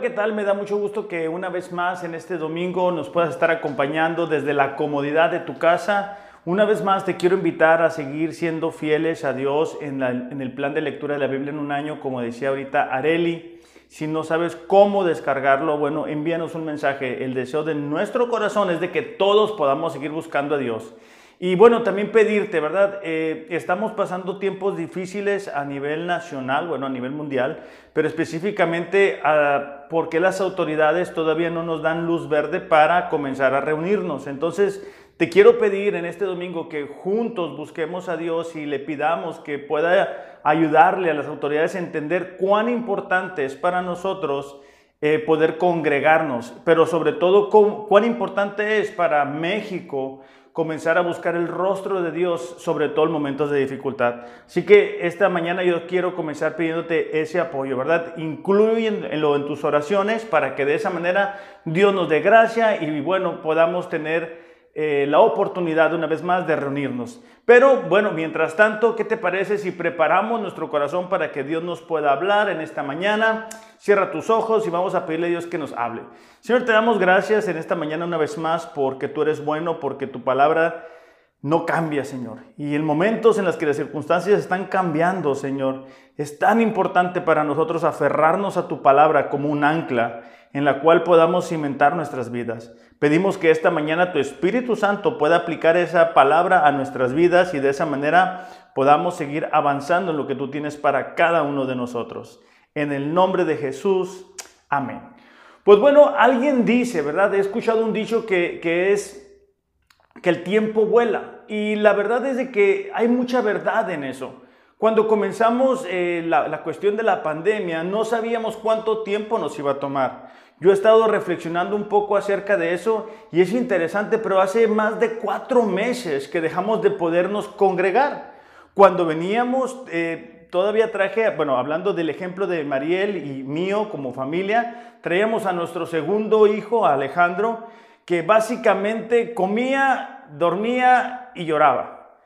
¿qué tal? Me da mucho gusto que una vez más en este domingo nos puedas estar acompañando desde la comodidad de tu casa. Una vez más te quiero invitar a seguir siendo fieles a Dios en, en el plan de lectura de la Biblia en un año, como decía ahorita Areli. Si no sabes cómo descargarlo, bueno, envíanos un mensaje. El deseo de nuestro corazón es de que todos podamos seguir buscando a Dios. Y bueno, también pedirte, ¿verdad? Eh, estamos pasando tiempos difíciles a nivel nacional, bueno, a nivel mundial, pero específicamente porque las autoridades todavía no nos dan luz verde para comenzar a reunirnos. Entonces, te quiero pedir en este domingo que juntos busquemos a Dios y le pidamos que pueda ayudarle a las autoridades a entender cuán importante es para nosotros eh, poder congregarnos, pero sobre todo cuán importante es para México comenzar a buscar el rostro de Dios, sobre todo en momentos de dificultad. Así que esta mañana yo quiero comenzar pidiéndote ese apoyo, ¿verdad? Incluyenlo en tus oraciones para que de esa manera Dios nos dé gracia y bueno, podamos tener eh, la oportunidad una vez más de reunirnos. Pero bueno, mientras tanto, ¿qué te parece si preparamos nuestro corazón para que Dios nos pueda hablar en esta mañana? Cierra tus ojos y vamos a pedirle a Dios que nos hable. Señor, te damos gracias en esta mañana una vez más porque tú eres bueno, porque tu palabra no cambia, Señor. Y en momentos en los que las circunstancias están cambiando, Señor, es tan importante para nosotros aferrarnos a tu palabra como un ancla en la cual podamos cimentar nuestras vidas. Pedimos que esta mañana tu Espíritu Santo pueda aplicar esa palabra a nuestras vidas y de esa manera podamos seguir avanzando en lo que tú tienes para cada uno de nosotros. En el nombre de Jesús, amén. Pues bueno, alguien dice, ¿verdad? He escuchado un dicho que, es que el tiempo vuela y la verdad es de que hay mucha verdad en eso. Cuando comenzamos eh, la, la, cuestión de la pandemia, no sabíamos cuánto tiempo nos iba a tomar. Yo he estado reflexionando un poco acerca de eso y es interesante, pero hace más de cuatro meses que dejamos de podernos congregar. Cuando veníamos, eh, todavía traje, bueno, hablando del ejemplo de Mariel y mío como familia, traíamos a nuestro segundo hijo, Alejandro, que básicamente comía, dormía y lloraba.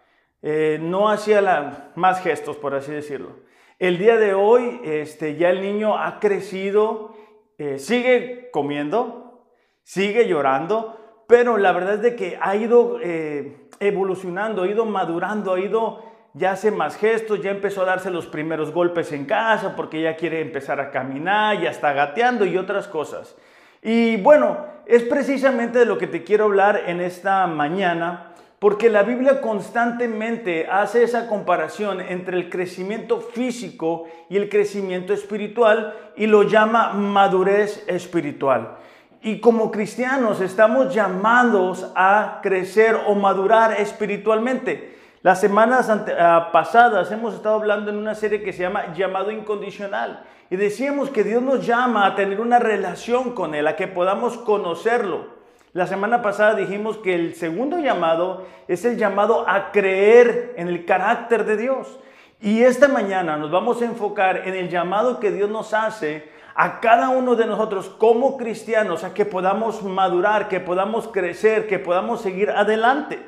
Eh, no hacía más gestos, por así decirlo. El día de hoy, este, ya el niño ha crecido eh, sigue comiendo, sigue llorando, pero la verdad es de que ha ido eh, evolucionando, ha ido madurando, ha ido, ya hace más gestos, ya empezó a darse los primeros golpes en casa porque ya quiere empezar a caminar, ya está gateando y otras cosas. Y bueno, es precisamente de lo que te quiero hablar en esta mañana porque la Biblia constantemente hace esa comparación entre el crecimiento físico y el crecimiento espiritual y lo llama madurez espiritual. Y como cristianos estamos llamados a crecer o madurar espiritualmente. Las semanas ah, pasadas hemos estado hablando en una serie que se llama Llamado Incondicional. Y decíamos que Dios nos llama a tener una relación con Él, a que podamos conocerlo. La semana pasada dijimos que el segundo llamado es el llamado a creer en el carácter de Dios. Y esta mañana nos vamos a enfocar en el llamado que Dios nos hace a cada uno de nosotros como cristianos, a que podamos madurar, que podamos crecer, que podamos seguir adelante.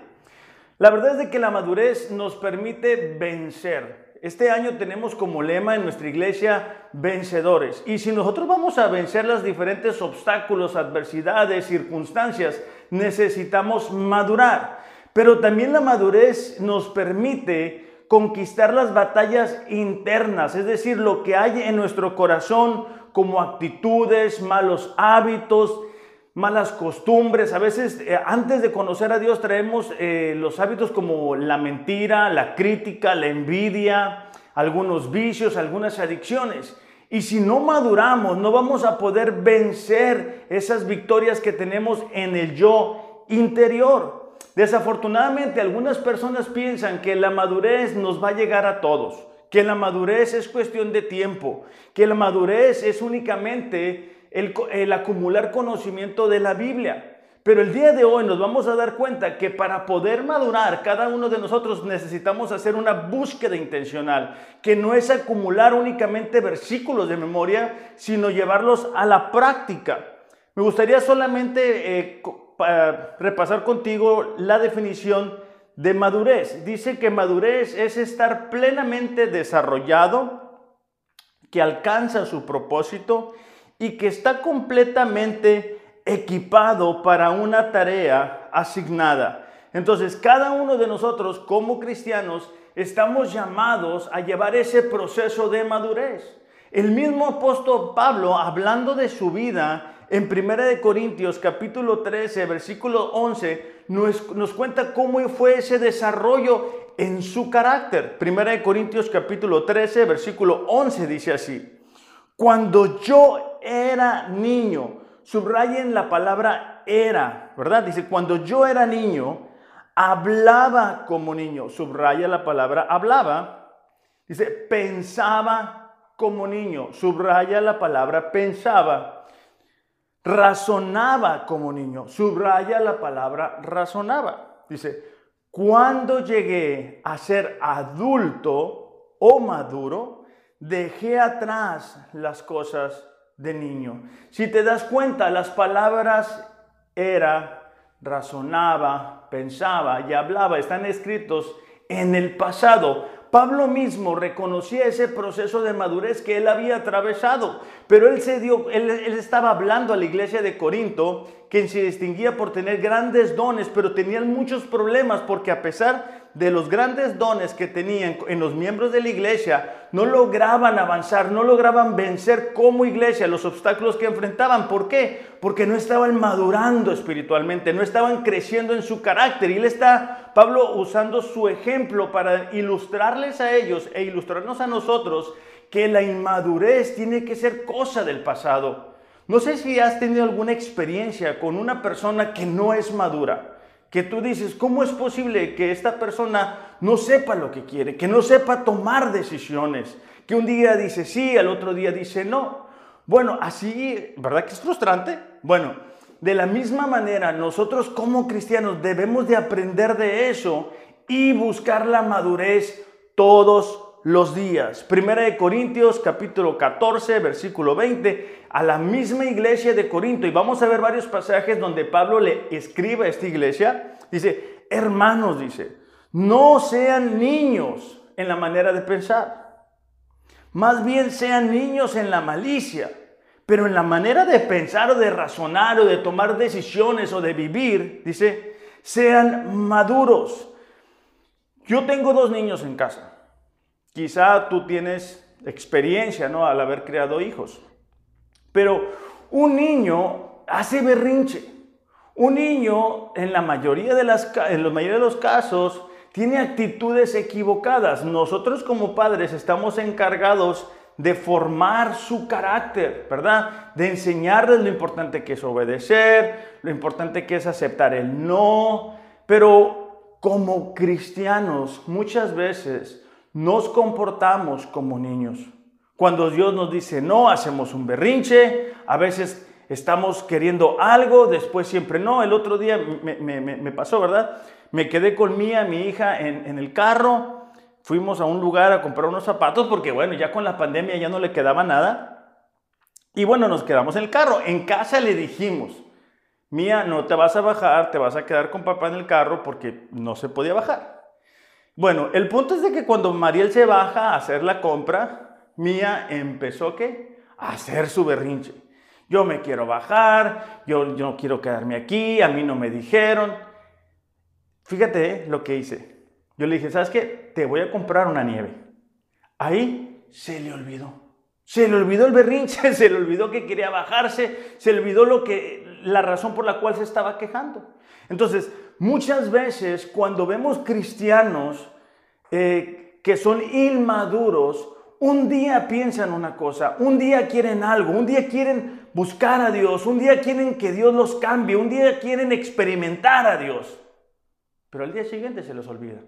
La verdad es de que la madurez nos permite vencer. Este año tenemos como lema en nuestra iglesia vencedores. Y si nosotros vamos a vencer los diferentes obstáculos, adversidades, circunstancias, necesitamos madurar. Pero también la madurez nos permite conquistar las batallas internas, es decir, lo que hay en nuestro corazón como actitudes, malos hábitos, malas costumbres. A veces eh, antes de conocer a Dios traemos eh, los hábitos como la mentira, la crítica, la envidia, algunos vicios, algunas adicciones. Y si no maduramos, no vamos a poder vencer esas victorias que tenemos en el yo interior. Desafortunadamente, algunas personas piensan que la madurez nos va a llegar a todos, que la madurez es cuestión de tiempo, que la madurez es únicamente el, acumular conocimiento de la Biblia. Pero el día de hoy nos vamos a dar cuenta que para poder madurar, cada uno de nosotros necesitamos hacer una búsqueda intencional, que no es acumular únicamente versículos de memoria, sino llevarlos a la práctica. Me gustaría solamente eh, repasar contigo la definición de madurez. Dice que madurez es estar plenamente desarrollado, que alcanza su propósito y que está completamente equipado para una tarea asignada. Entonces, cada uno de nosotros como cristianos estamos llamados a llevar ese proceso de madurez. El mismo apóstol Pablo, hablando de su vida en 1 Corintios capítulo 13, versículo 11, nos, nos cuenta cómo fue ese desarrollo en su carácter. 1 Corintios capítulo 13, versículo 11 dice así, cuando yo era niño, subrayen la palabra era, ¿verdad? Dice, cuando yo era niño, hablaba como niño, subraya la palabra hablaba, dice, pensaba como niño, subraya la palabra pensaba, razonaba como niño, subraya la palabra razonaba, dice, cuando llegué a ser adulto o maduro, dejé atrás las cosas de niño. Si te das cuenta, las palabras era, razonaba, pensaba y hablaba están escritos en el pasado. Pablo mismo reconocía ese proceso de madurez que él había atravesado, pero él se dio, él, estaba hablando a la iglesia de Corinto, quien se distinguía por tener grandes dones, pero tenían muchos problemas porque a pesar de los grandes dones que tenían en los miembros de la iglesia, no lograban avanzar, no lograban vencer como iglesia los obstáculos que enfrentaban. ¿Por qué? Porque no estaban madurando espiritualmente, no estaban creciendo en su carácter. Y él está, Pablo, usando su ejemplo para ilustrarles a ellos e ilustrarnos a nosotros que la inmadurez tiene que ser cosa del pasado. No sé si has tenido alguna experiencia con una persona que no es madura que tú dices, ¿cómo es posible que esta persona no sepa lo que quiere, que no sepa tomar decisiones, que un día dice sí, al otro día dice no? Bueno, así, ¿verdad que es frustrante? Bueno, de la misma manera, nosotros como cristianos debemos de aprender de eso y buscar la madurez todos los días. Primera de Corintios capítulo 14, versículo 20, a la misma iglesia de Corinto. Y vamos a ver varios pasajes donde Pablo le escribe a esta iglesia. Dice, hermanos, dice, no sean niños en la manera de pensar. Más bien sean niños en la malicia. Pero en la manera de pensar o de razonar o de tomar decisiones o de vivir, dice, sean maduros. Yo tengo dos niños en casa. Quizá tú tienes experiencia, ¿no? Al haber creado hijos. Pero un niño hace berrinche. Un niño, en la mayoría de, las, en la mayoría de los casos, tiene actitudes equivocadas. Nosotros como padres estamos encargados de formar su carácter, ¿verdad? De enseñarles lo importante que es obedecer, lo importante que es aceptar el no. Pero como cristianos, muchas veces nos comportamos como niños. Cuando Dios nos dice no, hacemos un berrinche, a veces estamos queriendo algo, después siempre no. El otro día me, pasó, ¿verdad? Me quedé con Mía, mi hija, en, en, el carro, fuimos a un lugar a comprar unos zapatos porque, bueno, ya con la pandemia ya no le quedaba nada. Y bueno, nos quedamos en el carro. En casa le dijimos, Mía, no te vas a bajar, te vas a quedar con papá en el carro porque no se podía bajar. Bueno, el punto es de que cuando Mariel se baja a hacer la compra, Mía empezó ¿qué? a hacer su berrinche. Yo me quiero bajar, yo, no quiero quedarme aquí, a mí no me dijeron. Fíjate lo que hice. Yo le dije, ¿sabes qué? Te voy a comprar una nieve. Ahí se le olvidó. Se le olvidó el berrinche, se le olvidó que quería bajarse, se le olvidó lo que, la razón por la cual se estaba quejando. Entonces, muchas veces cuando vemos cristianos eh, que son inmaduros, un día piensan una cosa, un día quieren algo, un día quieren buscar a Dios, un día quieren que Dios los cambie, un día quieren experimentar a Dios, pero al día siguiente se los olvida.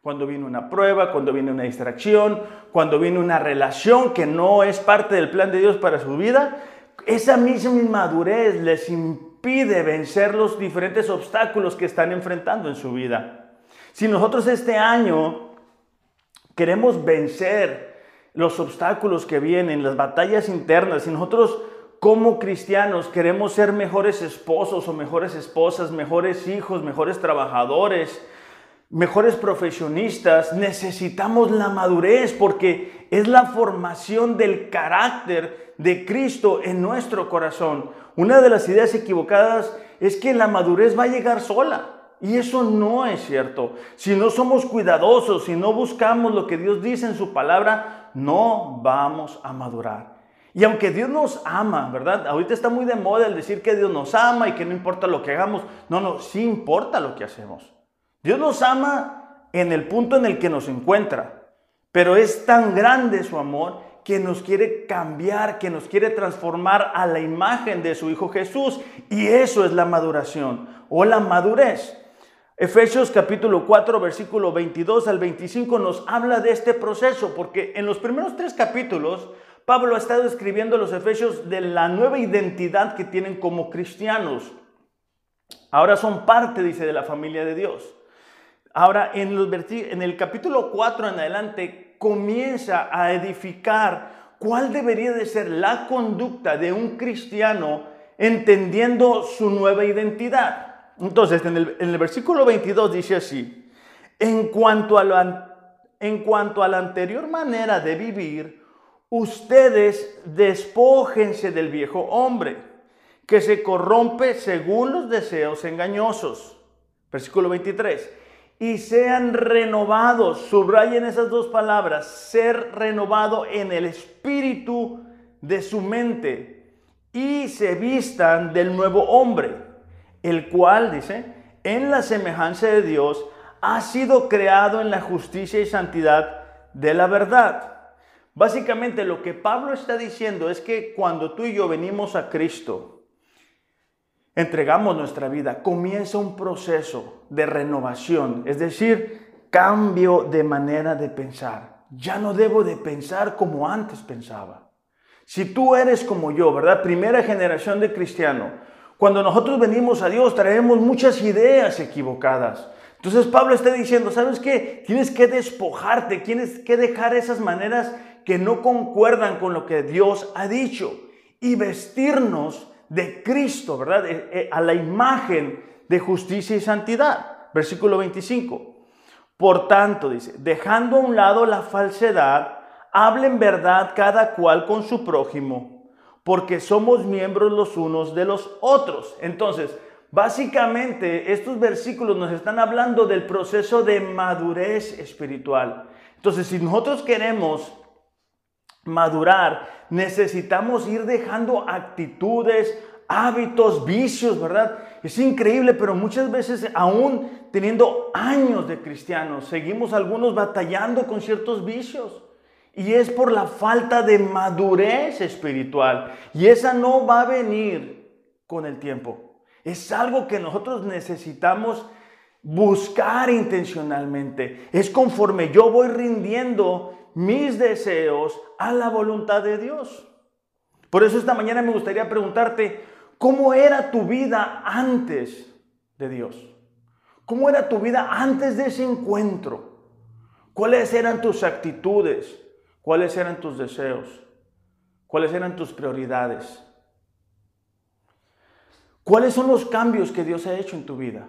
Cuando viene una prueba, cuando viene una distracción, cuando viene una relación que no es parte del plan de Dios para su vida, esa misma inmadurez les impide vencer los diferentes obstáculos que están enfrentando en su vida. Si nosotros este año queremos vencer los obstáculos que vienen, las batallas internas, si nosotros como cristianos queremos ser mejores esposos o mejores esposas, mejores hijos, mejores trabajadores, mejores profesionistas, necesitamos la madurez porque es la formación del carácter de Cristo en nuestro corazón. Una de las ideas equivocadas es que la madurez va a llegar sola. Y eso no es cierto. Si no somos cuidadosos, si no buscamos lo que Dios dice en su palabra, no vamos a madurar. Y aunque Dios nos ama, ¿verdad? Ahorita está muy de moda el decir que Dios nos ama y que no importa lo que hagamos. No, no, sí importa lo que hacemos. Dios nos ama en el punto en el que nos encuentra, pero es tan grande su amor que nos quiere cambiar, que nos quiere transformar a la imagen de su Hijo Jesús. Y eso es la maduración o la madurez. Efesios capítulo 4, versículo 22 al 25 nos habla de este proceso, porque en los primeros tres capítulos Pablo ha estado escribiendo los Efesios de la nueva identidad que tienen como cristianos. Ahora son parte, dice, de la familia de Dios. Ahora, en, los, en el capítulo 4 en adelante, comienza a edificar cuál debería de ser la conducta de un cristiano entendiendo su nueva identidad. Entonces, en el, versículo 22 dice así, en cuanto, a en cuanto a la anterior manera de vivir, ustedes despójense del viejo hombre, que se corrompe según los deseos engañosos. Versículo 23 y sean renovados. Subrayen esas dos palabras, ser renovado en el espíritu de su mente y se vistan del nuevo hombre, el cual, dice, en la semejanza de Dios, ha sido creado en la justicia y santidad de la verdad. Básicamente lo que Pablo está diciendo es que cuando tú y yo venimos a Cristo, entregamos nuestra vida, comienza un proceso de renovación, es decir, cambio de manera de pensar. Ya no debo de pensar como antes pensaba. Si tú eres como yo, ¿verdad? Primera generación de cristiano, cuando nosotros venimos a Dios traemos muchas ideas equivocadas. Entonces Pablo está diciendo, ¿sabes qué? Tienes que despojarte, tienes que dejar esas maneras que no concuerdan con lo que Dios ha dicho y vestirnos de Cristo, ¿verdad? Eh, eh, a la imagen de justicia y santidad. Versículo 25. Por tanto, dice, dejando a un lado la falsedad, hablen verdad cada cual con su prójimo, porque somos miembros los unos de los otros. Entonces, básicamente estos versículos nos están hablando del proceso de madurez espiritual. Entonces, si nosotros queremos madurar, necesitamos ir dejando actitudes, hábitos, vicios, ¿verdad? Es increíble, pero muchas veces aún teniendo años de cristianos, seguimos algunos batallando con ciertos vicios. Y es por la falta de madurez espiritual. Y esa no va a venir con el tiempo. Es algo que nosotros necesitamos buscar intencionalmente. Es conforme yo voy rindiendo mis deseos a la voluntad de Dios. Por eso esta mañana me gustaría preguntarte, ¿cómo era tu vida antes de Dios? ¿Cómo era tu vida antes de ese encuentro? ¿Cuáles eran tus actitudes? ¿Cuáles eran tus deseos? ¿Cuáles eran tus prioridades? ¿Cuáles son los cambios que Dios ha hecho en tu vida?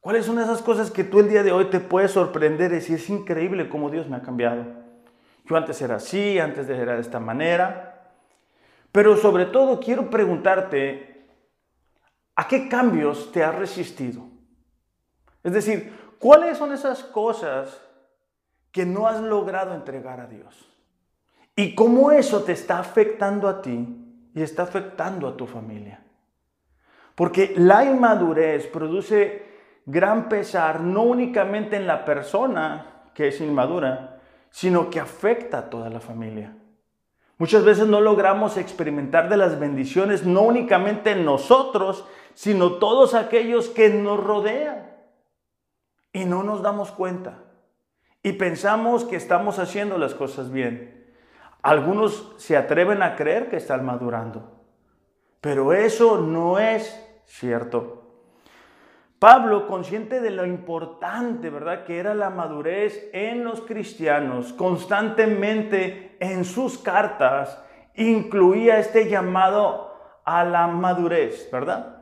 ¿Cuáles son esas cosas que tú el día de hoy te puedes sorprender y decir, es increíble cómo Dios me ha cambiado? Yo antes era así, antes era de esta manera. Pero sobre todo quiero preguntarte, ¿a qué cambios te has resistido? Es decir, ¿cuáles son esas cosas que no has logrado entregar a Dios? Y cómo eso te está afectando a ti y está afectando a tu familia. Porque la inmadurez produce gran pesar no únicamente en la persona que es inmadura, sino que afecta a toda la familia. Muchas veces no logramos experimentar de las bendiciones no únicamente en nosotros, sino todos aquellos que nos rodean. Y no nos damos cuenta. Y pensamos que estamos haciendo las cosas bien. Algunos se atreven a creer que están madurando. Pero eso no es cierto. Pablo, consciente de lo importante, ¿verdad?, que era la madurez en los cristianos, constantemente en sus cartas incluía este llamado a la madurez, ¿verdad?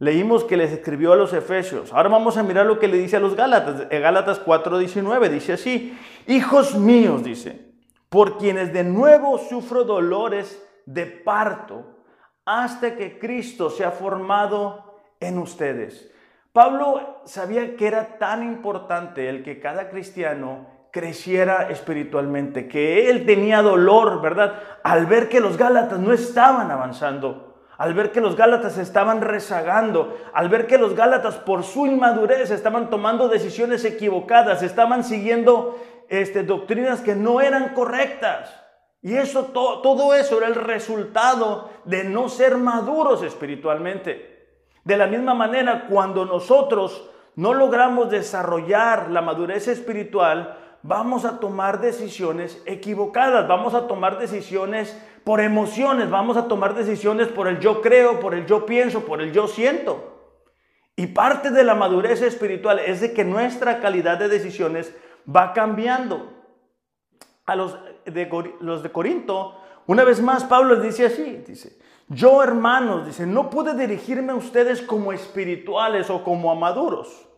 Leímos que les escribió a los Efesios. Ahora vamos a mirar lo que le dice a los Gálatas. En Gálatas 4:19 dice así, hijos míos, dice, por quienes de nuevo sufro dolores de parto hasta que Cristo se ha formado en ustedes. Pablo sabía que era tan importante el que cada cristiano creciera espiritualmente, que él tenía dolor, ¿verdad? Al ver que los Gálatas no estaban avanzando al ver que los Gálatas estaban rezagando, al ver que los Gálatas por su inmadurez estaban tomando decisiones equivocadas, estaban siguiendo este, doctrinas que no eran correctas. Y eso, todo eso era el resultado de no ser maduros espiritualmente. De la misma manera, cuando nosotros no logramos desarrollar la madurez espiritual, vamos a tomar decisiones equivocadas, vamos a tomar decisiones por emociones, vamos a tomar decisiones por el yo creo, por el yo pienso, por el yo siento. Y parte de la madurez espiritual es de que nuestra calidad de decisiones va cambiando. A los de, los de Corinto, una vez más Pablo les dice así, dice, yo hermanos, dice, no pude dirigirme a ustedes como espirituales o como a maduros,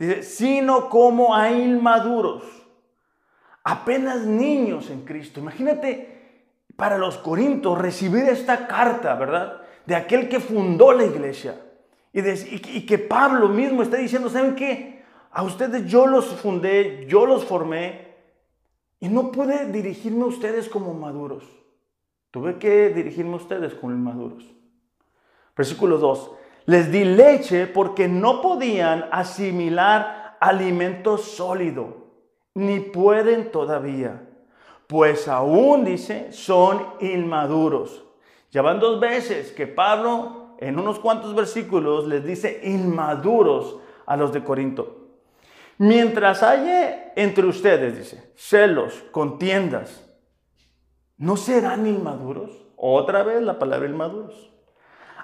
dice, sino como a inmaduros, apenas niños en Cristo. Imagínate para los corintios recibir esta carta, ¿verdad? De aquel que fundó la iglesia. Y, que Pablo mismo está diciendo, ¿saben qué? A ustedes yo los fundé, yo los formé y no pude dirigirme a ustedes como maduros. Tuve que dirigirme a ustedes como inmaduros. Versículo 2. Les di leche porque no podían asimilar alimento sólido, ni pueden todavía pues aún dice, son inmaduros. Ya van dos veces que Pablo en unos cuantos versículos les dice inmaduros a los de Corinto. Mientras haya entre ustedes, dice, celos, contiendas, ¿no serán inmaduros? Otra vez la palabra inmaduros.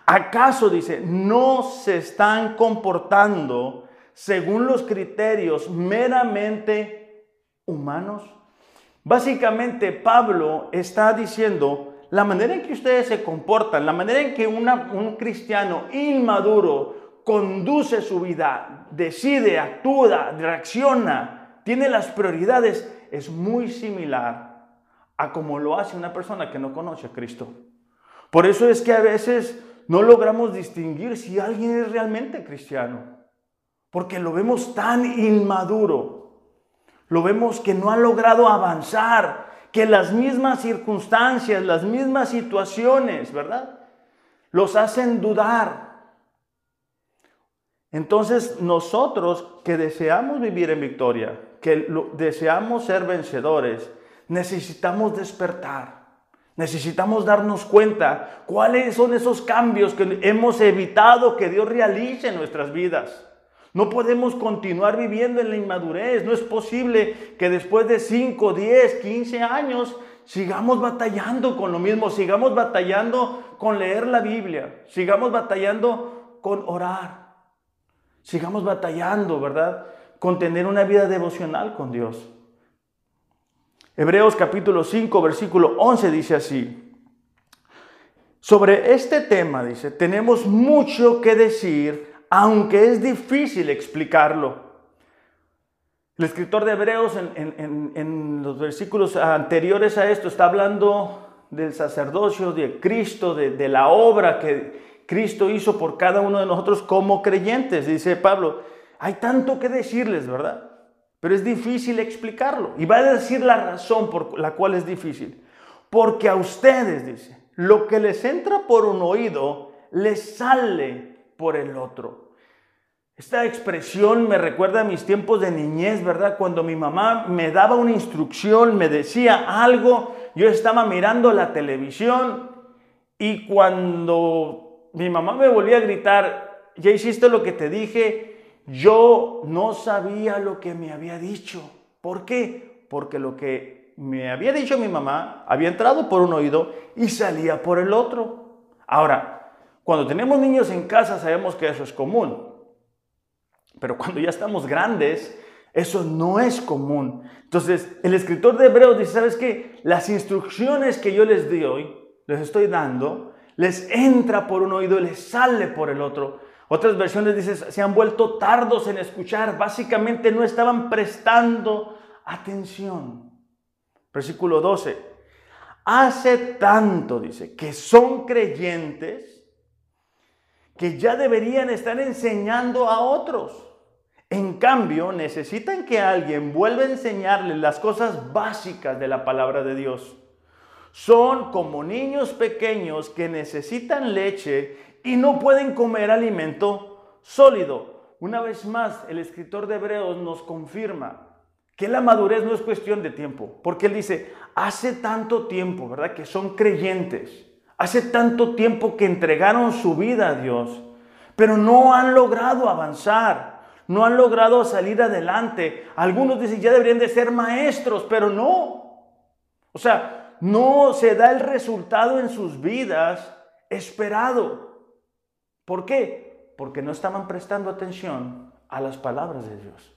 ¿Acaso, dice, no se están comportando según los criterios meramente humanos? Básicamente Pablo está diciendo, la manera en que ustedes se comportan, la manera en que un cristiano inmaduro conduce su vida, decide, actúa, reacciona, tiene las prioridades, es muy similar a como lo hace una persona que no conoce a Cristo. Por eso es que a veces no logramos distinguir si alguien es realmente cristiano, porque lo vemos tan inmaduro lo vemos que no ha logrado avanzar, que las mismas circunstancias, las mismas situaciones, ¿verdad? Los hacen dudar. Entonces nosotros que deseamos vivir en victoria, que deseamos ser vencedores, necesitamos despertar. Necesitamos darnos cuenta cuáles son esos cambios que hemos evitado que Dios realice en nuestras vidas. No podemos continuar viviendo en la inmadurez. No es posible que después de 5, 10, 15 años sigamos batallando con lo mismo, sigamos batallando con leer la Biblia, sigamos batallando con orar, sigamos batallando, ¿verdad? Con tener una vida devocional con Dios. Hebreos capítulo 5, versículo 11 dice así. Sobre este tema, dice, tenemos mucho que decir aunque es difícil explicarlo. El escritor de Hebreos en, los versículos anteriores a esto está hablando del sacerdocio de Cristo, de, de la obra que Cristo hizo por cada uno de nosotros como creyentes. Dice Pablo, hay tanto que decirles, ¿verdad? Pero es difícil explicarlo. Y va a decir la razón por la cual es difícil. Porque a ustedes, dice, lo que les entra por un oído, les sale por el otro. Esta expresión me recuerda a mis tiempos de niñez, ¿verdad? Cuando mi mamá me daba una instrucción, me decía algo, yo estaba mirando la televisión y cuando mi mamá me volvía a gritar, ya hiciste lo que te dije, yo no sabía lo que me había dicho. ¿Por qué? Porque lo que me había dicho mi mamá había entrado por un oído y salía por el otro. Ahora, cuando tenemos niños en casa sabemos que eso es común, pero cuando ya estamos grandes, eso no es común. Entonces, el escritor de Hebreos dice, ¿sabes qué? Las instrucciones que yo les doy, les estoy dando, les entra por un oído y les sale por el otro. Otras versiones dicen, se han vuelto tardos en escuchar. Básicamente no estaban prestando atención. Versículo 12. Hace tanto, dice, que son creyentes que ya deberían estar enseñando a otros. En cambio, necesitan que alguien vuelva a enseñarles las cosas básicas de la palabra de Dios. Son como niños pequeños que necesitan leche y no pueden comer alimento sólido. Una vez más, el escritor de Hebreos nos confirma que la madurez no es cuestión de tiempo, porque él dice, hace tanto tiempo, ¿verdad? Que son creyentes, hace tanto tiempo que entregaron su vida a Dios, pero no han logrado avanzar, no han logrado salir adelante. Algunos dicen, ya deberían de ser maestros, pero no. O sea, no se da el resultado en sus vidas esperado. ¿Por qué? Porque no estaban prestando atención a las palabras de Dios.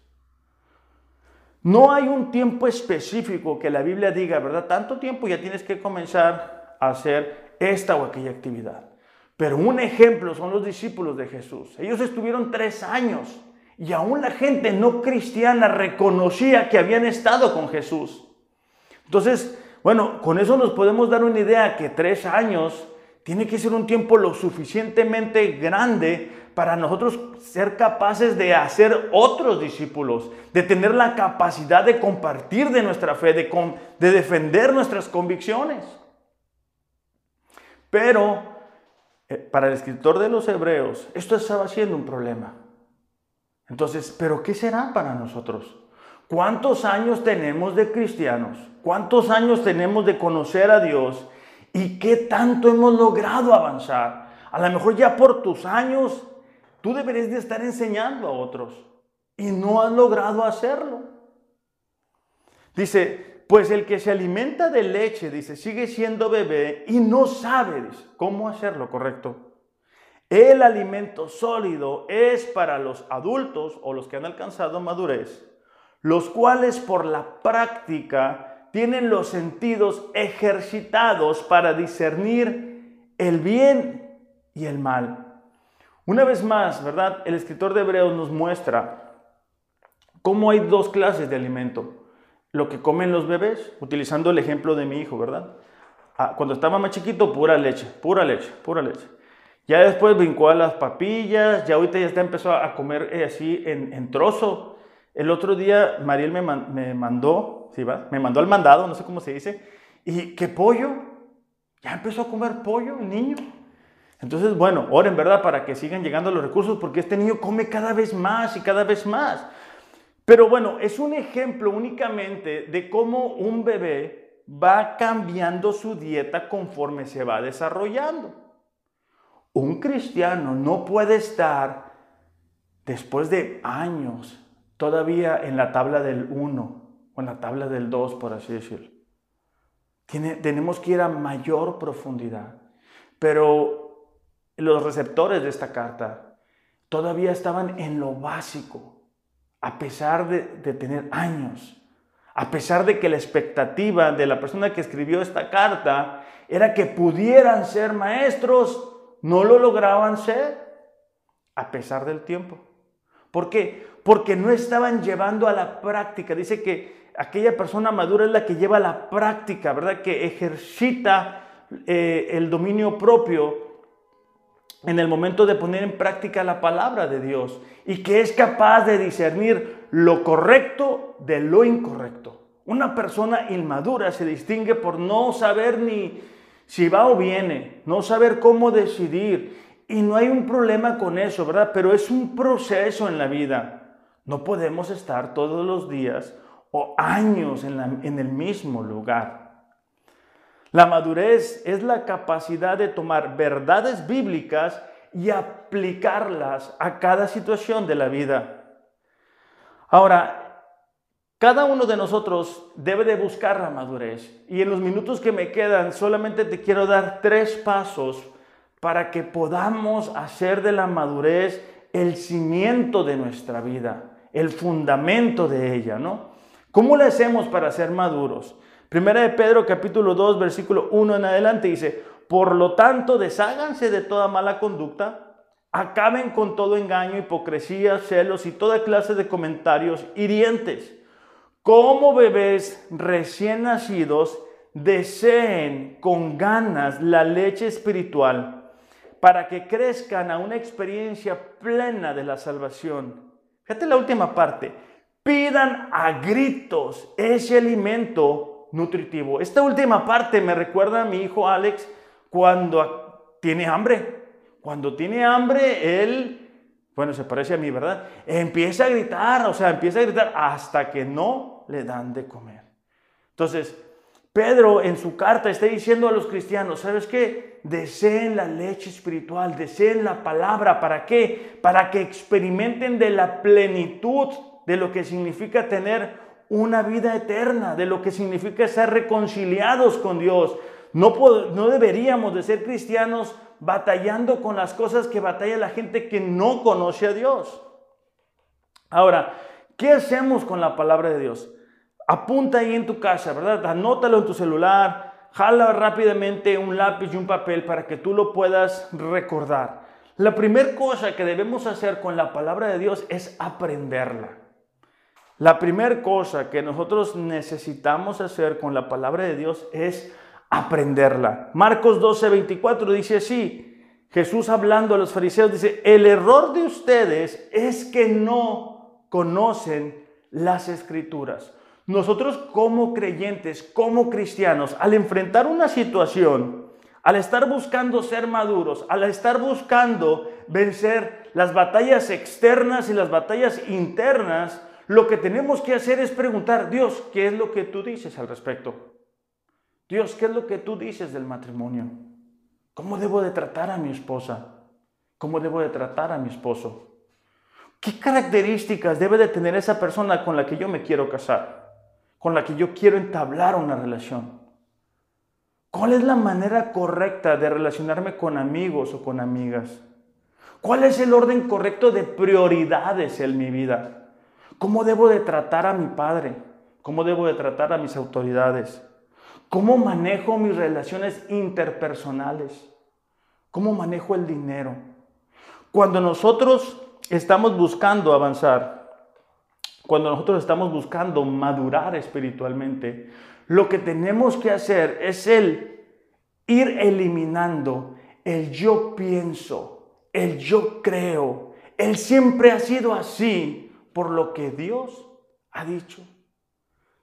No hay un tiempo específico que la Biblia diga, ¿verdad? Tanto tiempo ya tienes que comenzar a hacer esta o aquella actividad. Pero un ejemplo son los discípulos de Jesús. Ellos estuvieron tres años y aún la gente no cristiana reconocía que habían estado con Jesús. Entonces, bueno, con eso nos podemos dar una idea que tres años tiene que ser un tiempo lo suficientemente grande para nosotros ser capaces de hacer otros discípulos, de tener la capacidad de compartir de nuestra fe, de, de defender nuestras convicciones. Pero eh, para el escritor de los hebreos, esto estaba siendo un problema. Entonces, ¿pero qué será para nosotros? ¿Cuántos años tenemos de cristianos? ¿Cuántos años tenemos de conocer a Dios? ¿Y qué tanto hemos logrado avanzar? A lo mejor ya por tus años tú deberías de estar enseñando a otros y no has logrado hacerlo. Dice, pues el que se alimenta de leche, dice, sigue siendo bebé y no sabe cómo hacerlo correcto. El alimento sólido es para los adultos o los que han alcanzado madurez, los cuales por la práctica tienen los sentidos ejercitados para discernir el bien y el mal. Una vez más, ¿verdad? El escritor de Hebreos nos muestra cómo hay dos clases de alimento. Lo que comen los bebés, utilizando el ejemplo de mi hijo, ¿verdad? Ah, cuando estaba más chiquito, pura leche, pura leche, pura leche. Ya después brincó a las papillas, ya ahorita ya está empezó a comer eh, así en, trozo. El otro día Mariel me, me mandó me mandó al mandado, no sé cómo se dice, y qué pollo, ya empezó a comer pollo el niño. Entonces, bueno, oren, ¿verdad? Para que sigan llegando los recursos, porque este niño come cada vez más y cada vez más. Pero bueno, es un ejemplo únicamente de cómo un bebé va cambiando su dieta conforme se va desarrollando. Un cristiano no puede estar después de años todavía en la tabla del 1 en la tabla del 2, por así decirlo. tenemos que ir a mayor profundidad. Pero los receptores de esta carta todavía estaban en lo básico, a pesar de, tener años. A pesar de que la expectativa de la persona que escribió esta carta era que pudieran ser maestros, no lo lograban ser, a pesar del tiempo. ¿Por qué? Porque no estaban llevando a la práctica. Dice que aquella persona madura es la que lleva la práctica, ¿verdad? Que ejercita eh, el dominio propio en el momento de poner en práctica la palabra de Dios y que es capaz de discernir lo correcto de lo incorrecto. Una persona inmadura se distingue por no saber ni si va o viene, no saber cómo decidir. Y no hay un problema con eso, ¿verdad? Pero es un proceso en la vida. No podemos estar todos los días o años en, el mismo lugar. La madurez es la capacidad de tomar verdades bíblicas y aplicarlas a cada situación de la vida. Ahora, cada uno de nosotros debe de buscar la madurez. Y en los minutos que me quedan, solamente te quiero dar tres pasos para que podamos hacer de la madurez el cimiento de nuestra vida, el fundamento de ella, ¿no? ¿Cómo le hacemos para ser maduros? Primera de Pedro capítulo 2 versículo 1 en adelante dice, por lo tanto desháganse de toda mala conducta Acaben con todo engaño, hipocresía, celos y toda clase de comentarios hirientes. Como bebés recién nacidos, deseen con ganas la leche espiritual para que crezcan a una experiencia plena de la salvación. Fíjate la última parte. Pidan a gritos ese alimento nutritivo. Esta última parte me recuerda a mi hijo Alex cuando tiene hambre. Cuando tiene hambre, él, bueno, se parece a mí, ¿verdad? Empieza a gritar, o sea, empieza a gritar hasta que no le dan de comer. Entonces, Pedro en su carta está diciendo a los cristianos, ¿sabes qué? Deseen la leche espiritual, deseen la palabra. ¿Para qué? Para que experimenten de la plenitud de lo que significa tener una vida eterna, de lo que significa ser reconciliados con Dios. No, no deberíamos de ser cristianos batallando con las cosas que batalla la gente que no conoce a Dios. Ahora, ¿qué hacemos con la palabra de Dios? Apunta ahí en tu casa, ¿verdad? Anótalo en tu celular, jala rápidamente un lápiz y un papel para que tú lo puedas recordar. La primera cosa que debemos hacer con la palabra de Dios es aprenderla. La primera cosa que nosotros necesitamos hacer con la palabra de Dios es aprenderla. Marcos 12, 24 dice así, Jesús hablando a los fariseos dice, el error de ustedes es que no conocen las escrituras. Nosotros como creyentes, como cristianos, al enfrentar una situación, al estar buscando ser maduros, al estar buscando vencer las batallas externas y las batallas internas, lo que tenemos que hacer es preguntar, Dios, ¿qué es lo que tú dices al respecto? Dios, ¿qué es lo que tú dices del matrimonio? ¿Cómo debo de tratar a mi esposa? ¿Cómo debo de tratar a mi esposo? ¿Qué características debe de tener esa persona con la que yo me quiero casar? Con la que yo quiero entablar una relación. ¿Cuál es la manera correcta de relacionarme con amigos o con amigas? ¿Cuál es el orden correcto de prioridades en mi vida? ¿Cómo debo de tratar a mi padre? ¿Cómo debo de tratar a mis autoridades? ¿Cómo manejo mis relaciones interpersonales? ¿Cómo manejo el dinero? Cuando nosotros estamos buscando avanzar, cuando nosotros estamos buscando madurar espiritualmente, lo que tenemos que hacer es el ir eliminando el yo pienso, el yo creo. Él siempre ha sido así por lo que Dios ha dicho.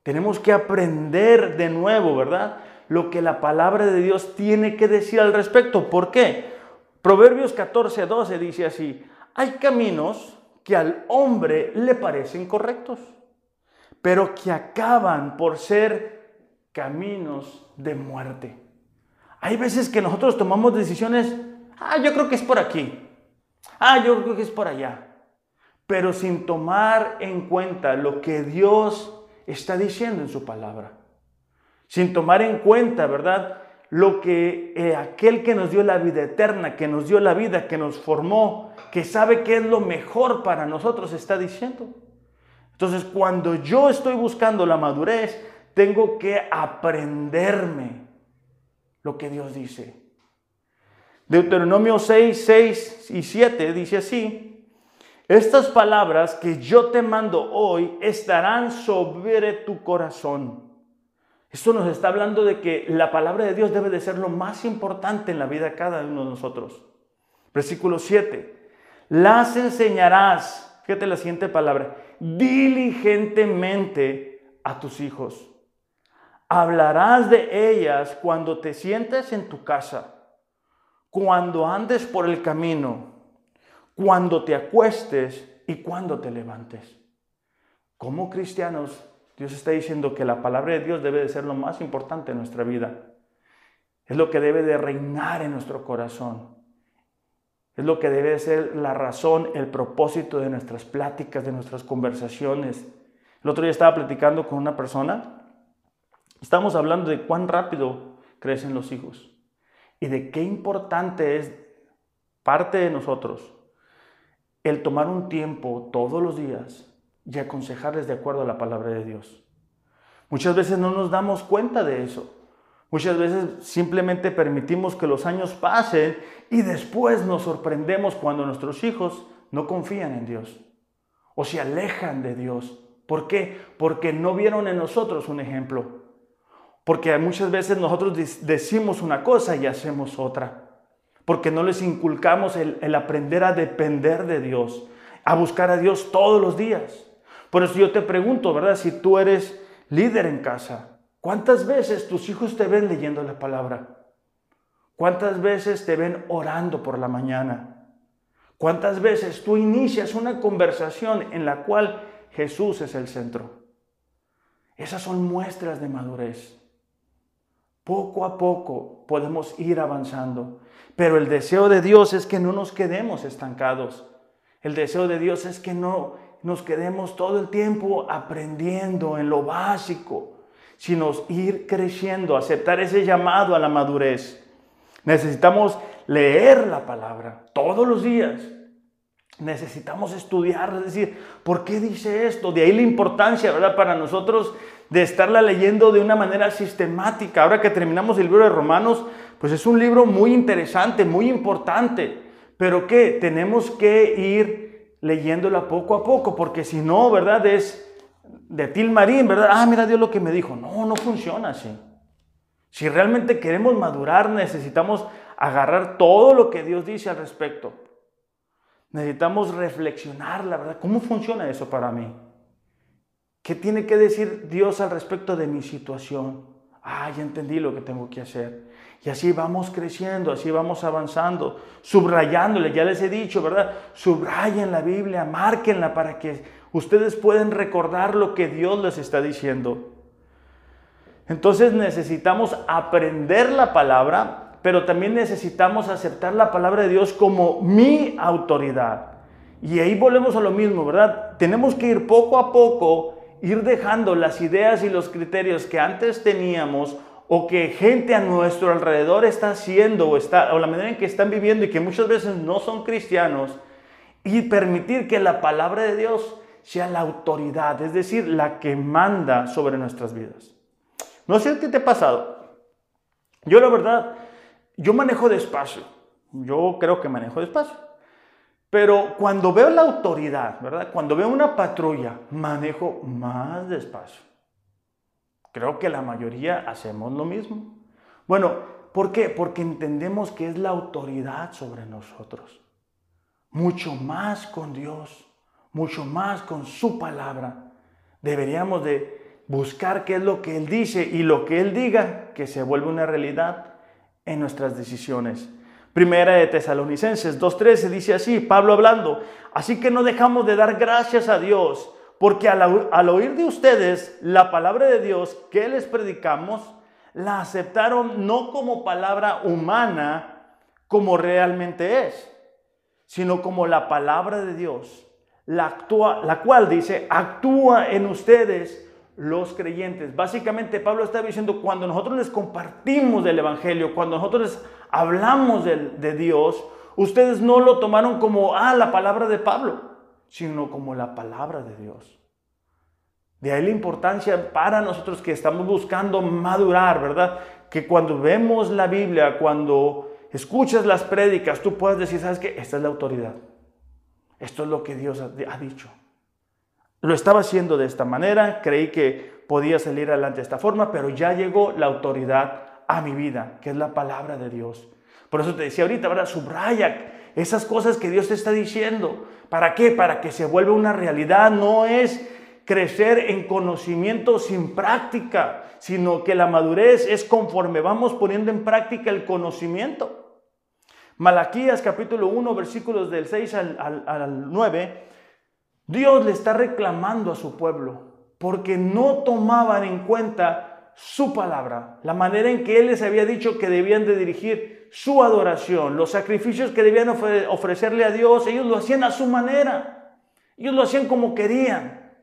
Tenemos que aprender de nuevo, ¿verdad? Lo que la palabra de Dios tiene que decir al respecto. ¿Por qué? Proverbios 14, 12 dice así, hay caminos que al hombre le parecen correctos, pero que acaban por ser caminos de muerte. Hay veces que nosotros tomamos decisiones, ah, yo creo que es por aquí, ah, yo creo que es por allá, pero sin tomar en cuenta lo que Dios está diciendo en su palabra. Sin tomar en cuenta, ¿verdad? Lo que eh, aquel que nos dio la vida eterna, que nos dio la vida, que nos formó, que sabe qué es lo mejor para nosotros, está diciendo. Entonces, cuando yo estoy buscando la madurez, tengo que aprenderme lo que Dios dice. Deuteronomio 6, 6 y 7 dice así, estas palabras que yo te mando hoy estarán sobre tu corazón. Esto nos está hablando de que la palabra de Dios debe de ser lo más importante en la vida de cada uno de nosotros. Versículo 7. Las enseñarás, fíjate la siguiente palabra, diligentemente a tus hijos. Hablarás de ellas cuando te sientes en tu casa, cuando andes por el camino cuando te acuestes y cuando te levantes. Como cristianos, Dios está diciendo que la palabra de Dios debe de ser lo más importante en nuestra vida. Es lo que debe de reinar en nuestro corazón. Es lo que debe de ser la razón, el propósito de nuestras pláticas, de nuestras conversaciones. El otro día estaba platicando con una persona. Estamos hablando de cuán rápido crecen los hijos y de qué importante es parte de nosotros el tomar un tiempo todos los días y aconsejarles de acuerdo a la palabra de Dios. Muchas veces no nos damos cuenta de eso, Muchas veces simplemente permitimos que los años pasen y después nos sorprendemos cuando nuestros hijos no confían en Dios o se alejan de Dios. ¿Por qué? Porque no vieron en nosotros un ejemplo. Porque muchas veces nosotros decimos una cosa y hacemos otra. Porque no les inculcamos el, aprender a depender de Dios, a buscar a Dios todos los días. Por eso yo te pregunto, ¿verdad? Si tú eres líder en casa, ¿cuántas veces tus hijos te ven leyendo la palabra? ¿Cuántas veces te ven orando por la mañana? ¿Cuántas veces tú inicias una conversación en la cual Jesús es el centro? Esas son muestras de madurez. Poco a poco podemos ir avanzando, pero el deseo de Dios es que no nos quedemos estancados. El deseo de Dios es que no nos quedemos todo el tiempo aprendiendo en lo básico, sino ir creciendo, aceptar ese llamado a la madurez. Necesitamos leer la palabra todos los días. Necesitamos estudiar, es decir, ¿por qué dice esto? De ahí la importancia, ¿verdad? Para nosotros de estarla leyendo de una manera sistemática. Ahora que terminamos el libro de Romanos, pues es un libro muy interesante, muy importante. Pero ¿qué? Tenemos que ir leyéndola poco a poco, porque si no, ¿verdad? Es de Tilmarín, ¿verdad? Ah, mira Dios lo que me dijo. No, no funciona así. Si realmente queremos madurar, necesitamos agarrar todo lo que Dios dice al respecto. Necesitamos reflexionar, la verdad, ¿cómo funciona eso para mí? ¿Qué tiene que decir Dios al respecto de mi situación? Ah, ya entendí lo que tengo que hacer. Y así vamos creciendo, así vamos avanzando, subrayándole, ya les he dicho, ¿verdad? Subrayen la Biblia, márquenla para que ustedes puedan recordar lo que Dios les está diciendo. Entonces necesitamos aprender la palabra, pero también necesitamos aceptar la palabra de Dios como mi autoridad. Y ahí volvemos a lo mismo, ¿verdad? Tenemos que ir poco a poco, ir dejando las ideas y los criterios que antes teníamos o que gente a nuestro alrededor está haciendo o, está, o la manera en que están viviendo y que muchas veces no son cristianos y permitir que la palabra de Dios sea la autoridad, es decir, la que manda sobre nuestras vidas. No sé qué te ha pasado. Yo la verdad, yo manejo despacio. Yo creo que manejo despacio. Pero cuando veo la autoridad, ¿verdad? Cuando veo una patrulla, manejo más despacio. Creo que la mayoría hacemos lo mismo. Bueno, ¿por qué? Porque entendemos que es la autoridad sobre nosotros. Mucho más con Dios, mucho más con su palabra. Deberíamos de buscar qué es lo que Él dice y lo que Él diga, que se vuelve una realidad en nuestras decisiones. Primera de Tesalonicenses 2.13 dice así, Pablo hablando, así que no dejamos de dar gracias a Dios, porque al, al oír de ustedes la palabra de Dios que les predicamos, la aceptaron no como palabra humana, como realmente es, sino como la palabra de Dios, la, actúa, la cual dice, actúa en ustedes los creyentes. Básicamente Pablo está diciendo, cuando nosotros les compartimos del Evangelio, cuando nosotros les hablamos de, Dios, ustedes no lo tomaron como, ah, la palabra de Pablo, sino como la palabra de Dios. De ahí la importancia para nosotros que estamos buscando madurar, ¿verdad? Que cuando vemos la Biblia, cuando escuchas las prédicas, tú puedes decir, ¿sabes qué? Esta es la autoridad. Esto es lo que Dios ha dicho. Lo estaba haciendo de esta manera, creí que podía salir adelante de esta forma, pero ya llegó la autoridad a mi vida, que es la palabra de Dios. Por eso te decía ahorita, ¿verdad? Subraya esas cosas que Dios te está diciendo. ¿Para qué? Para que se vuelva una realidad. No es crecer en conocimiento sin práctica, sino que la madurez es conforme vamos poniendo en práctica el conocimiento. Malaquías capítulo 1, versículos del 6 al, al, al 9 Dios le está reclamando a su pueblo porque no tomaban en cuenta su palabra, la manera en que Él les había dicho que debían de dirigir su adoración, los sacrificios que debían ofrecerle a Dios, ellos lo hacían a su manera, ellos lo hacían como querían.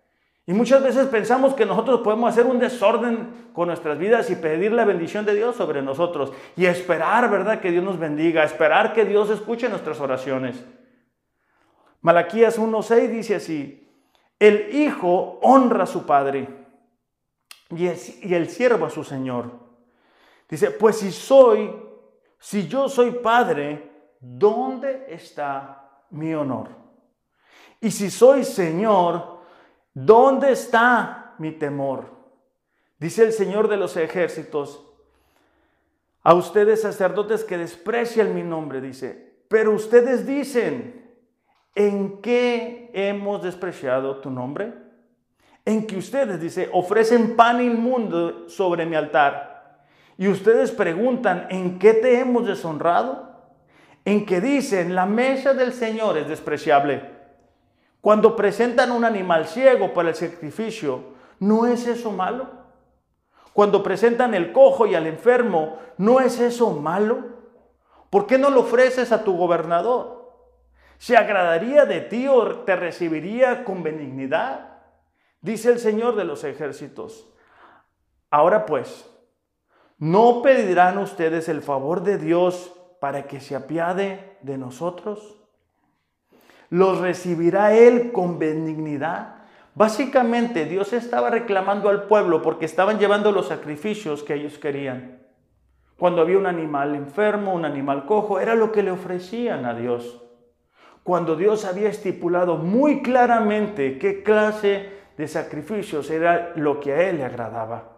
Y muchas veces pensamos que nosotros podemos hacer un desorden con nuestras vidas y pedir la bendición de Dios sobre nosotros y esperar, ¿verdad?, que Dios nos bendiga, esperar que Dios escuche nuestras oraciones. Malaquías 1.6 dice así, el hijo honra a su padre y el, siervo a su señor. Dice, pues si soy, si yo soy padre, ¿dónde está mi honor? Y si soy Señor, ¿dónde está mi temor? Dice el Señor de los ejércitos, a ustedes sacerdotes que desprecian mi nombre, dice, pero ustedes dicen, ¿en qué hemos despreciado tu nombre? En que ustedes, dice, ofrecen pan inmundo sobre mi altar. Y ustedes preguntan, ¿en qué te hemos deshonrado? En que dicen, la mesa del Señor es despreciable. Cuando presentan un animal ciego para el sacrificio, ¿no es eso malo? Cuando presentan el cojo y al enfermo, ¿no es eso malo? ¿Por qué no lo ofreces a tu gobernador? ¿Se agradaría de ti o te recibiría con benignidad? Dice el Señor de los ejércitos. Ahora pues, ¿no pedirán ustedes el favor de Dios para que se apiade de nosotros? ¿Los recibirá Él con benignidad? Básicamente Dios estaba reclamando al pueblo porque estaban llevando los sacrificios que ellos querían. Cuando había un animal enfermo, un animal cojo, era lo que le ofrecían a Dios. Cuando Dios había estipulado muy claramente qué clase de sacrificios era lo que a Él le agradaba.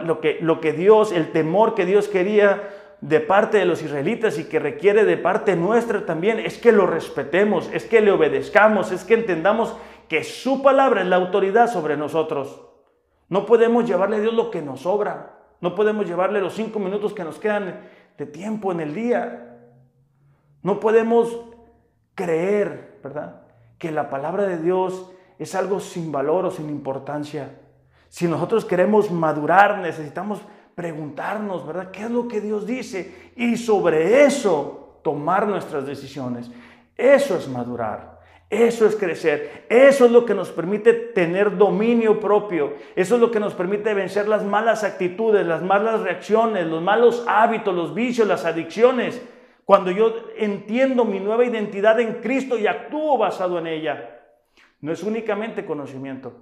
Lo que, lo que Dios, el temor que Dios quería de parte de los israelitas y que requiere de parte nuestra también es que lo respetemos, es que le obedezcamos, es que entendamos que su palabra es la autoridad sobre nosotros. No podemos llevarle a Dios lo que nos sobra. No podemos llevarle los cinco minutos que nos quedan de tiempo en el día. No podemos creer, ¿verdad? Que la palabra de Dios es algo sin valor o sin importancia. Si nosotros queremos madurar, necesitamos preguntarnos, ¿verdad? ¿Qué es lo que Dios dice? Y sobre eso tomar nuestras decisiones. Eso es madurar. Eso es crecer. Eso es lo que nos permite tener dominio propio. Eso es lo que nos permite vencer las malas actitudes, las malas reacciones, los malos hábitos, los vicios, las adicciones. Cuando yo entiendo mi nueva identidad en Cristo y actúo basado en ella. No es únicamente conocimiento.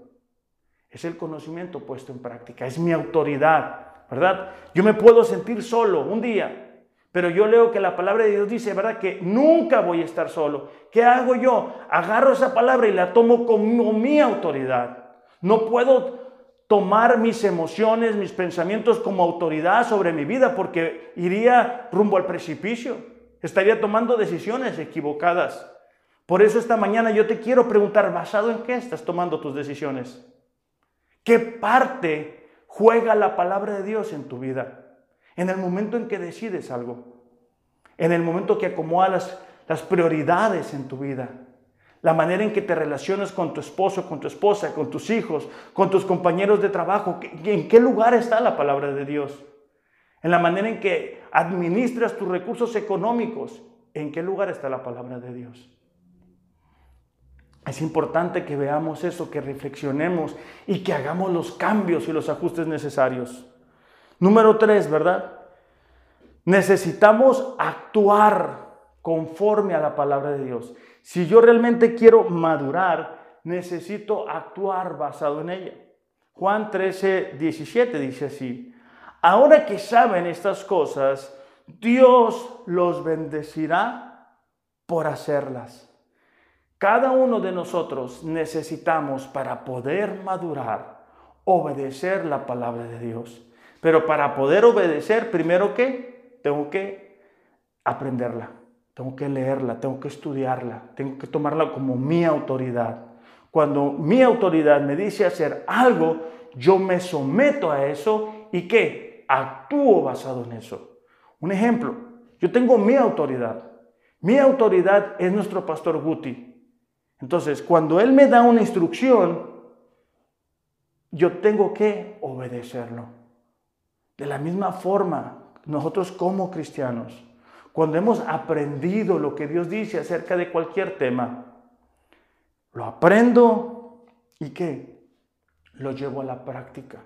Es el conocimiento puesto en práctica. Es mi autoridad. ¿Verdad? Yo me puedo sentir solo un día, pero yo leo que la palabra de Dios dice, ¿verdad? Que nunca voy a estar solo. ¿Qué hago yo? Agarro esa palabra y la tomo como mi autoridad. No puedo tomar mis emociones, mis pensamientos como autoridad sobre mi vida porque iría rumbo al precipicio. Estaría tomando decisiones equivocadas. Por eso esta mañana yo te quiero preguntar, ¿basado en qué estás tomando tus decisiones? ¿Qué parte juega la palabra de Dios en tu vida? En el momento en que decides algo, en el momento que acomodas las, prioridades en tu vida, la manera en que te relacionas con tu esposo, con tu esposa, con tus hijos, con tus compañeros de trabajo, ¿en qué lugar está la palabra de Dios? En la manera en que administras tus recursos económicos, ¿en qué lugar está la palabra de Dios? Es importante que veamos eso, que reflexionemos y que hagamos los cambios y los ajustes necesarios. Número tres, ¿verdad? Necesitamos actuar conforme a la palabra de Dios. Si yo realmente quiero madurar, necesito actuar basado en ella. Juan 13, 17 dice así, ahora que saben estas cosas, Dios los bendecirá por hacerlas. Cada uno de nosotros necesitamos para poder madurar, obedecer la palabra de Dios. Pero para poder obedecer, primero que tengo que aprenderla, tengo que leerla, tengo que estudiarla, tengo que tomarla como mi autoridad. Cuando mi autoridad me dice hacer algo, yo me someto a eso y que actúo basado en eso. Un ejemplo, yo tengo mi autoridad. Mi autoridad es nuestro pastor Guti. Entonces, cuando él me da una instrucción, yo tengo que obedecerlo. De la misma forma, nosotros como cristianos, cuando hemos aprendido lo que Dios dice acerca de cualquier tema, lo aprendo y qué? Lo llevo a la práctica.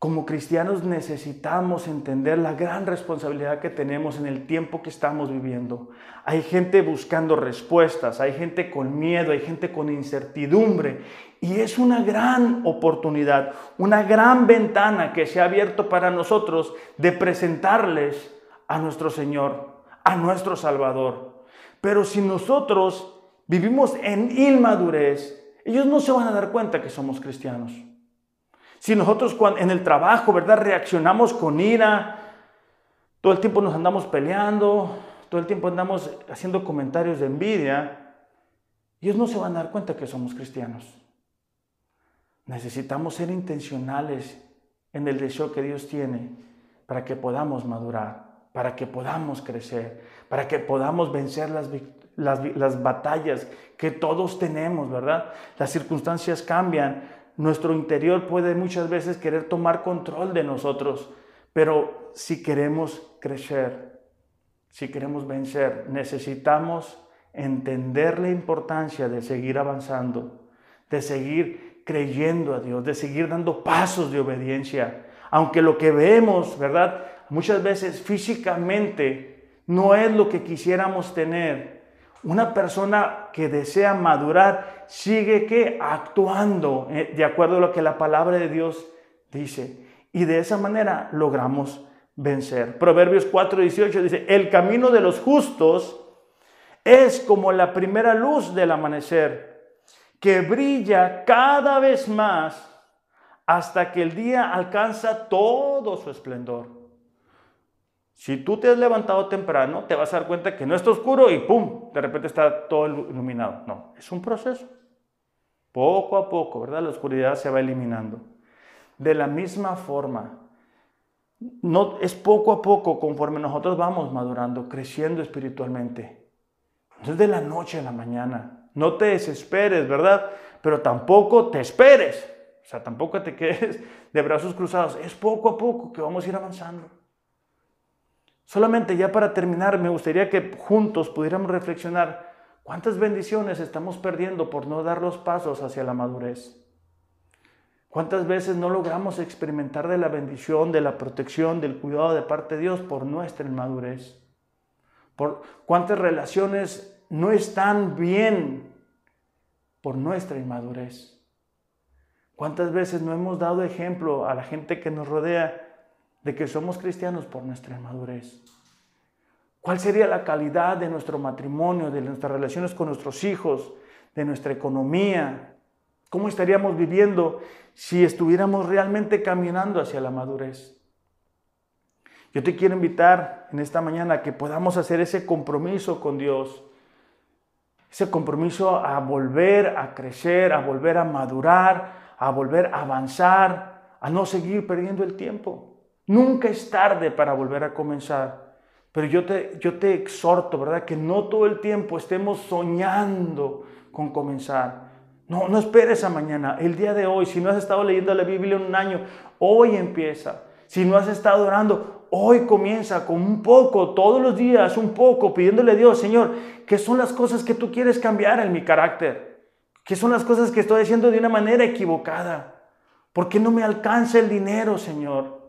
Como cristianos necesitamos entender la gran responsabilidad que tenemos en el tiempo que estamos viviendo. Hay gente buscando respuestas, hay gente con miedo, hay gente con incertidumbre y es una gran oportunidad, una gran ventana que se ha abierto para nosotros de presentarles a nuestro Señor, a nuestro Salvador. Pero si nosotros vivimos en inmadurez, ellos no se van a dar cuenta que somos cristianos. Si nosotros en el trabajo, ¿verdad? Reaccionamos con ira, todo el tiempo nos andamos peleando, todo el tiempo andamos haciendo comentarios de envidia, ellos no se van a dar cuenta que somos cristianos. Necesitamos ser intencionales en el deseo que Dios tiene para que podamos madurar, para que podamos crecer, para que podamos vencer las, las, las batallas que todos tenemos, ¿verdad? Las circunstancias cambian, nuestro interior puede muchas veces querer tomar control de nosotros, pero si queremos crecer, si queremos vencer, necesitamos entender la importancia de seguir avanzando, de seguir creyendo a Dios, de seguir dando pasos de obediencia. Aunque lo que vemos, ¿verdad? Muchas veces físicamente no es lo que quisiéramos tener, una persona que desea madurar sigue que actuando eh, de acuerdo a lo que la palabra de Dios dice. Y de esa manera logramos vencer. Proverbios 4:18 dice, el camino de los justos es como la primera luz del amanecer, que brilla cada vez más hasta que el día alcanza todo su esplendor. Si tú te has levantado temprano, te vas a dar cuenta que no está oscuro y ¡pum! De repente está todo iluminado. No, es un proceso. Poco a poco, ¿verdad? La oscuridad se va eliminando. De la misma forma, no, es poco a poco conforme nosotros vamos madurando, creciendo espiritualmente. No es de la noche a la mañana. No te desesperes, ¿verdad? Pero tampoco te esperes. O sea, tampoco te quedes de brazos cruzados. Es poco a poco que vamos a ir avanzando. Solamente ya para terminar, me gustaría que juntos pudiéramos reflexionar cuántas bendiciones estamos perdiendo por no dar los pasos hacia la madurez. ¿Cuántas veces no logramos experimentar de la bendición, de la protección, del cuidado de parte de Dios por nuestra inmadurez? ¿Por cuántas relaciones no están bien por nuestra inmadurez? ¿Cuántas veces no hemos dado ejemplo a la gente que nos rodea de que somos cristianos por nuestra inmadurez. ¿Cuál sería la calidad de nuestro matrimonio, de nuestras relaciones con nuestros hijos, de nuestra economía? ¿Cómo estaríamos viviendo si estuviéramos realmente caminando hacia la madurez? Yo te quiero invitar en esta mañana a que podamos hacer ese compromiso con Dios, ese compromiso a volver a crecer, a volver a madurar, a volver a avanzar, a no seguir perdiendo el tiempo. Nunca es tarde para volver a comenzar. Pero yo te, yo te exhorto, ¿verdad? Que no todo el tiempo estemos soñando con comenzar. No, no esperes a mañana, el día de hoy. Si no has estado leyendo la Biblia en un año, hoy empieza. Si no has estado orando, hoy comienza con un poco, todos los días, un poco, pidiéndole a Dios, Señor, ¿qué son las cosas que tú quieres cambiar en mi carácter? ¿Qué son las cosas que estoy haciendo de una manera equivocada? ¿Por qué no me alcanza el dinero, Señor?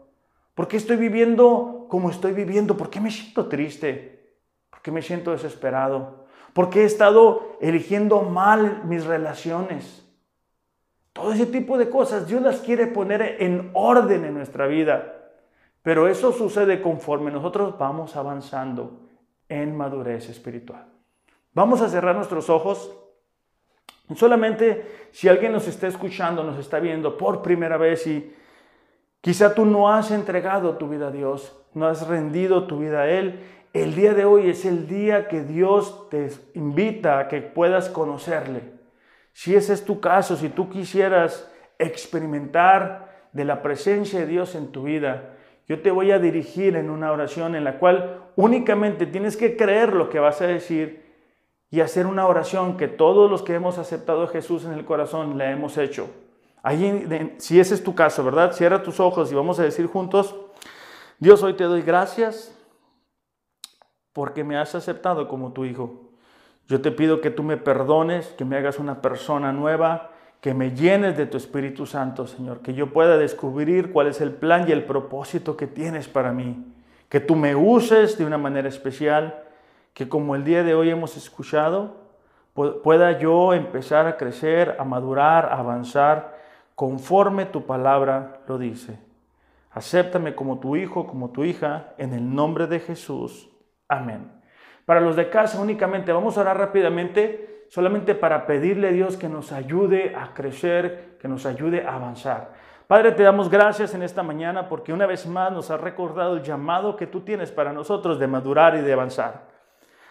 ¿Por qué estoy viviendo como estoy viviendo? ¿Por qué me siento triste? ¿Por qué me siento desesperado? ¿Por qué he estado eligiendo mal mis relaciones? Todo ese tipo de cosas Dios las quiere poner en orden en nuestra vida. Pero eso sucede conforme nosotros vamos avanzando en madurez espiritual. Vamos a cerrar nuestros ojos. Solamente si alguien nos está escuchando, nos está viendo por primera vez y Quizá tú no has entregado tu vida a Dios, no has rendido tu vida a Él. El día de hoy es el día que Dios te invita a que puedas conocerle. Si ese es tu caso, si tú quisieras experimentar de la presencia de Dios en tu vida, yo te voy a dirigir en una oración en la cual únicamente tienes que creer lo que vas a decir y hacer una oración que todos los que hemos aceptado a Jesús en el corazón le hemos hecho si ese es tu caso, ¿verdad? Cierra tus ojos y vamos a decir juntos, Dios, hoy te doy gracias porque me has aceptado como tu hijo. Yo te pido que tú me perdones, que me hagas una persona nueva, que me llenes de tu Espíritu Santo, Señor, que yo pueda descubrir cuál es el plan y el propósito que tienes para mí, que tú me uses de una manera especial, que como el día de hoy hemos escuchado, pueda yo empezar a crecer, a madurar, a avanzar, conforme tu palabra lo dice. Acéptame como tu hijo, como tu hija, en el nombre de Jesús. Amén. Para los de casa únicamente, vamos a orar rápidamente, solamente para pedirle a Dios que nos ayude a crecer, que nos ayude a avanzar. Padre, te damos gracias en esta mañana porque una vez más nos has recordado el llamado que tú tienes para nosotros de madurar y de avanzar.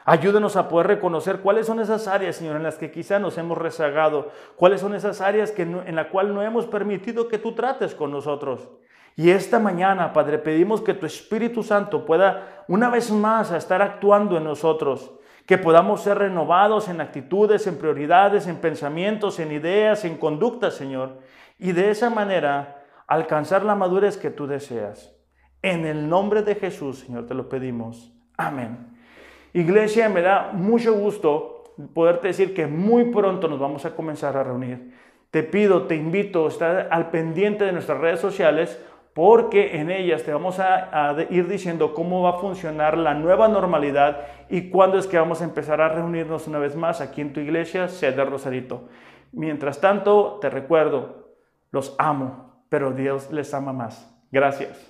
Ayúdenos a poder reconocer cuáles son esas áreas, Señor, en las que quizá nos hemos rezagado, cuáles son esas áreas que en las cuales no hemos permitido que tú trates con nosotros. Y esta mañana, Padre, pedimos que tu Espíritu Santo pueda una vez más estar actuando en nosotros, que podamos ser renovados en actitudes, en prioridades, en pensamientos, en ideas, en conductas, Señor, y de esa manera alcanzar la madurez que tú deseas. En el nombre de Jesús, Señor, te lo pedimos. Amén. Iglesia, me da mucho gusto poderte decir que muy pronto nos vamos a comenzar a reunir. Te pido, te invito a estar al pendiente de nuestras redes sociales porque en ellas te vamos a, ir diciendo cómo va a funcionar la nueva normalidad y cuándo es que vamos a empezar a reunirnos una vez más aquí en tu iglesia, Sede Rosarito. Mientras tanto, te recuerdo, los amo, pero Dios les ama más. Gracias.